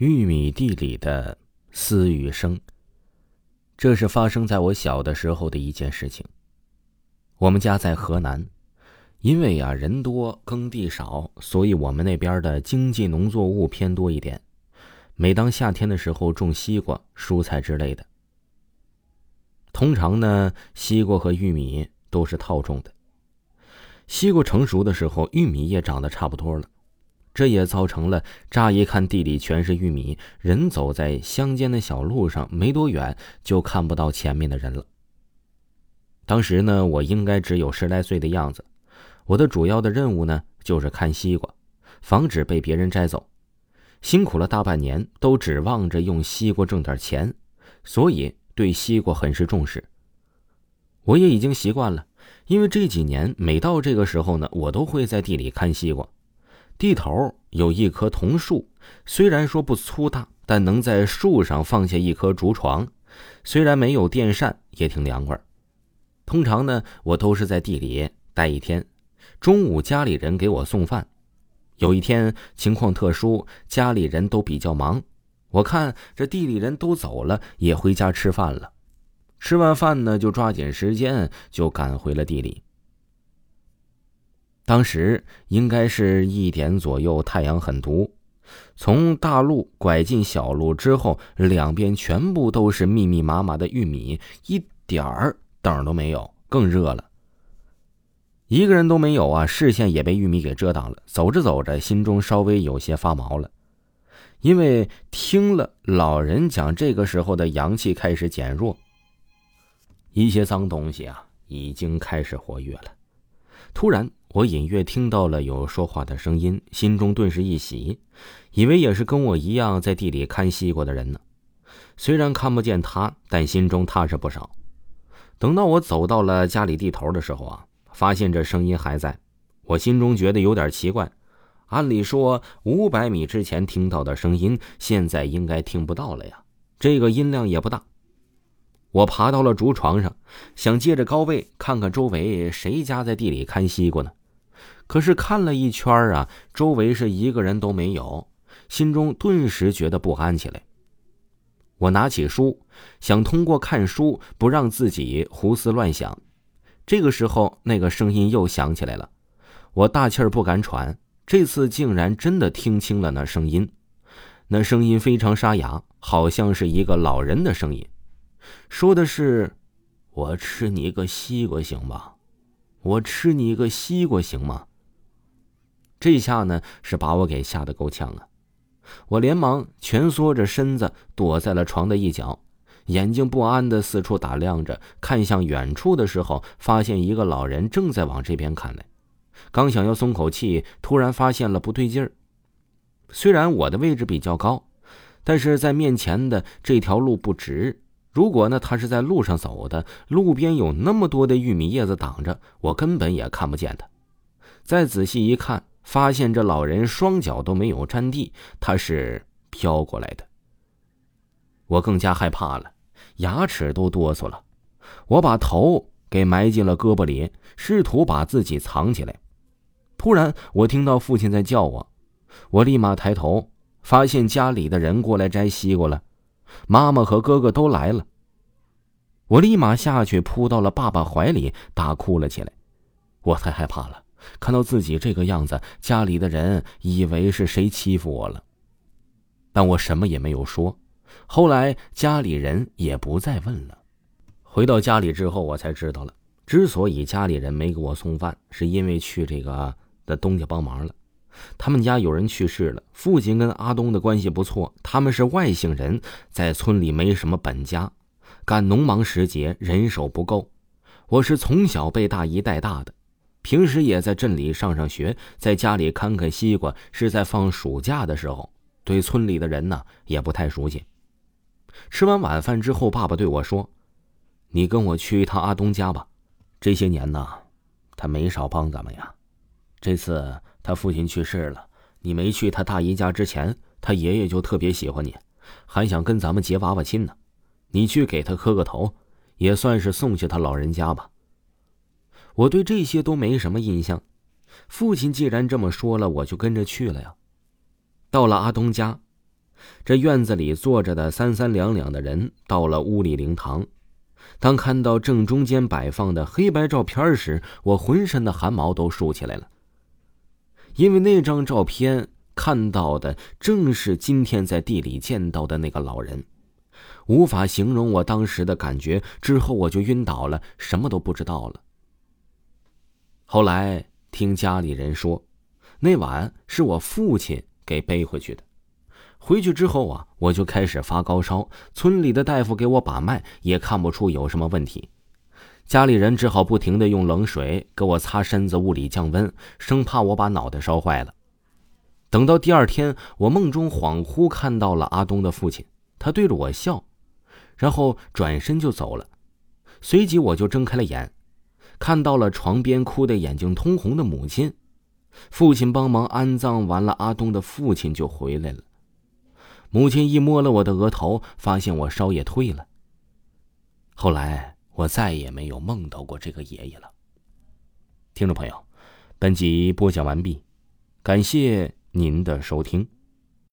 玉米地里的私语声。这是发生在我小的时候的一件事情。我们家在河南，因为呀人多耕地少，所以我们那边的经济农作物偏多一点。每当夏天的时候，种西瓜、蔬菜之类的。通常呢，西瓜和玉米都是套种的。西瓜成熟的时候，玉米也长得差不多了。这也造成了乍一看地里全是玉米，人走在乡间的小路上，没多远就看不到前面的人了。当时呢，我应该只有十来岁的样子，我的主要的任务呢就是看西瓜，防止被别人摘走。辛苦了大半年，都指望着用西瓜挣点钱，所以对西瓜很是重视。我也已经习惯了，因为这几年每到这个时候呢，我都会在地里看西瓜。地头有一棵桐树，虽然说不粗大，但能在树上放下一颗竹床，虽然没有电扇，也挺凉快。通常呢，我都是在地里待一天，中午家里人给我送饭。有一天情况特殊，家里人都比较忙，我看这地里人都走了，也回家吃饭了。吃完饭呢，就抓紧时间就赶回了地里。当时应该是一点左右，太阳很毒。从大路拐进小路之后，两边全部都是密密麻麻的玉米，一点儿灯都没有，更热了。一个人都没有啊，视线也被玉米给遮挡了。走着走着，心中稍微有些发毛了，因为听了老人讲，这个时候的阳气开始减弱，一些脏东西啊已经开始活跃了。突然。我隐约听到了有说话的声音，心中顿时一喜，以为也是跟我一样在地里看西瓜的人呢。虽然看不见他，但心中踏实不少。等到我走到了家里地头的时候啊，发现这声音还在，我心中觉得有点奇怪。按理说，五百米之前听到的声音，现在应该听不到了呀，这个音量也不大。我爬到了竹床上，想借着高位看看周围谁家在地里看西瓜呢。可是看了一圈啊，周围是一个人都没有，心中顿时觉得不安起来。我拿起书，想通过看书不让自己胡思乱想。这个时候，那个声音又响起来了，我大气儿不敢喘。这次竟然真的听清了那声音，那声音非常沙哑，好像是一个老人的声音，说的是：“我吃你个西瓜行吗？我吃你一个西瓜行吗？”这下呢，是把我给吓得够呛啊！我连忙蜷缩着身子躲在了床的一角，眼睛不安的四处打量着，看向远处的时候，发现一个老人正在往这边看来。刚想要松口气，突然发现了不对劲儿。虽然我的位置比较高，但是在面前的这条路不直。如果呢，他是在路上走的，路边有那么多的玉米叶子挡着，我根本也看不见他。再仔细一看。发现这老人双脚都没有沾地，他是飘过来的。我更加害怕了，牙齿都哆嗦了。我把头给埋进了胳膊里，试图把自己藏起来。突然，我听到父亲在叫我，我立马抬头，发现家里的人过来摘西瓜了，妈妈和哥哥都来了。我立马下去扑到了爸爸怀里，大哭了起来。我太害怕了。看到自己这个样子，家里的人以为是谁欺负我了，但我什么也没有说。后来家里人也不再问了。回到家里之后，我才知道了，之所以家里人没给我送饭，是因为去这个的东家帮忙了。他们家有人去世了，父亲跟阿东的关系不错，他们是外姓人，在村里没什么本家，赶农忙时节人手不够。我是从小被大姨带大的。平时也在镇里上上学，在家里看看西瓜，是在放暑假的时候。对村里的人呢，也不太熟悉。吃完晚饭之后，爸爸对我说：“你跟我去一趟阿东家吧。这些年呢，他没少帮咱们呀。这次他父亲去世了，你没去他大姨家之前，他爷爷就特别喜欢你，还想跟咱们结娃娃亲呢。你去给他磕个头，也算是送去他老人家吧。”我对这些都没什么印象，父亲既然这么说了，我就跟着去了呀。到了阿东家，这院子里坐着的三三两两的人到了屋里灵堂。当看到正中间摆放的黑白照片时，我浑身的汗毛都竖起来了。因为那张照片看到的正是今天在地里见到的那个老人，无法形容我当时的感觉。之后我就晕倒了，什么都不知道了。后来听家里人说，那晚是我父亲给背回去的。回去之后啊，我就开始发高烧，村里的大夫给我把脉，也看不出有什么问题。家里人只好不停的用冷水给我擦身子，物理降温，生怕我把脑袋烧坏了。等到第二天，我梦中恍惚看到了阿东的父亲，他对着我笑，然后转身就走了。随即我就睁开了眼，看到了床边哭得眼睛通红的母亲。父亲帮忙安葬完了阿东的父亲就回来了。母亲一摸了我的额头，发现我烧也退了。后来我再也没有梦到过这个爷爷了。听众朋友，本集播讲完毕，感谢您的收听。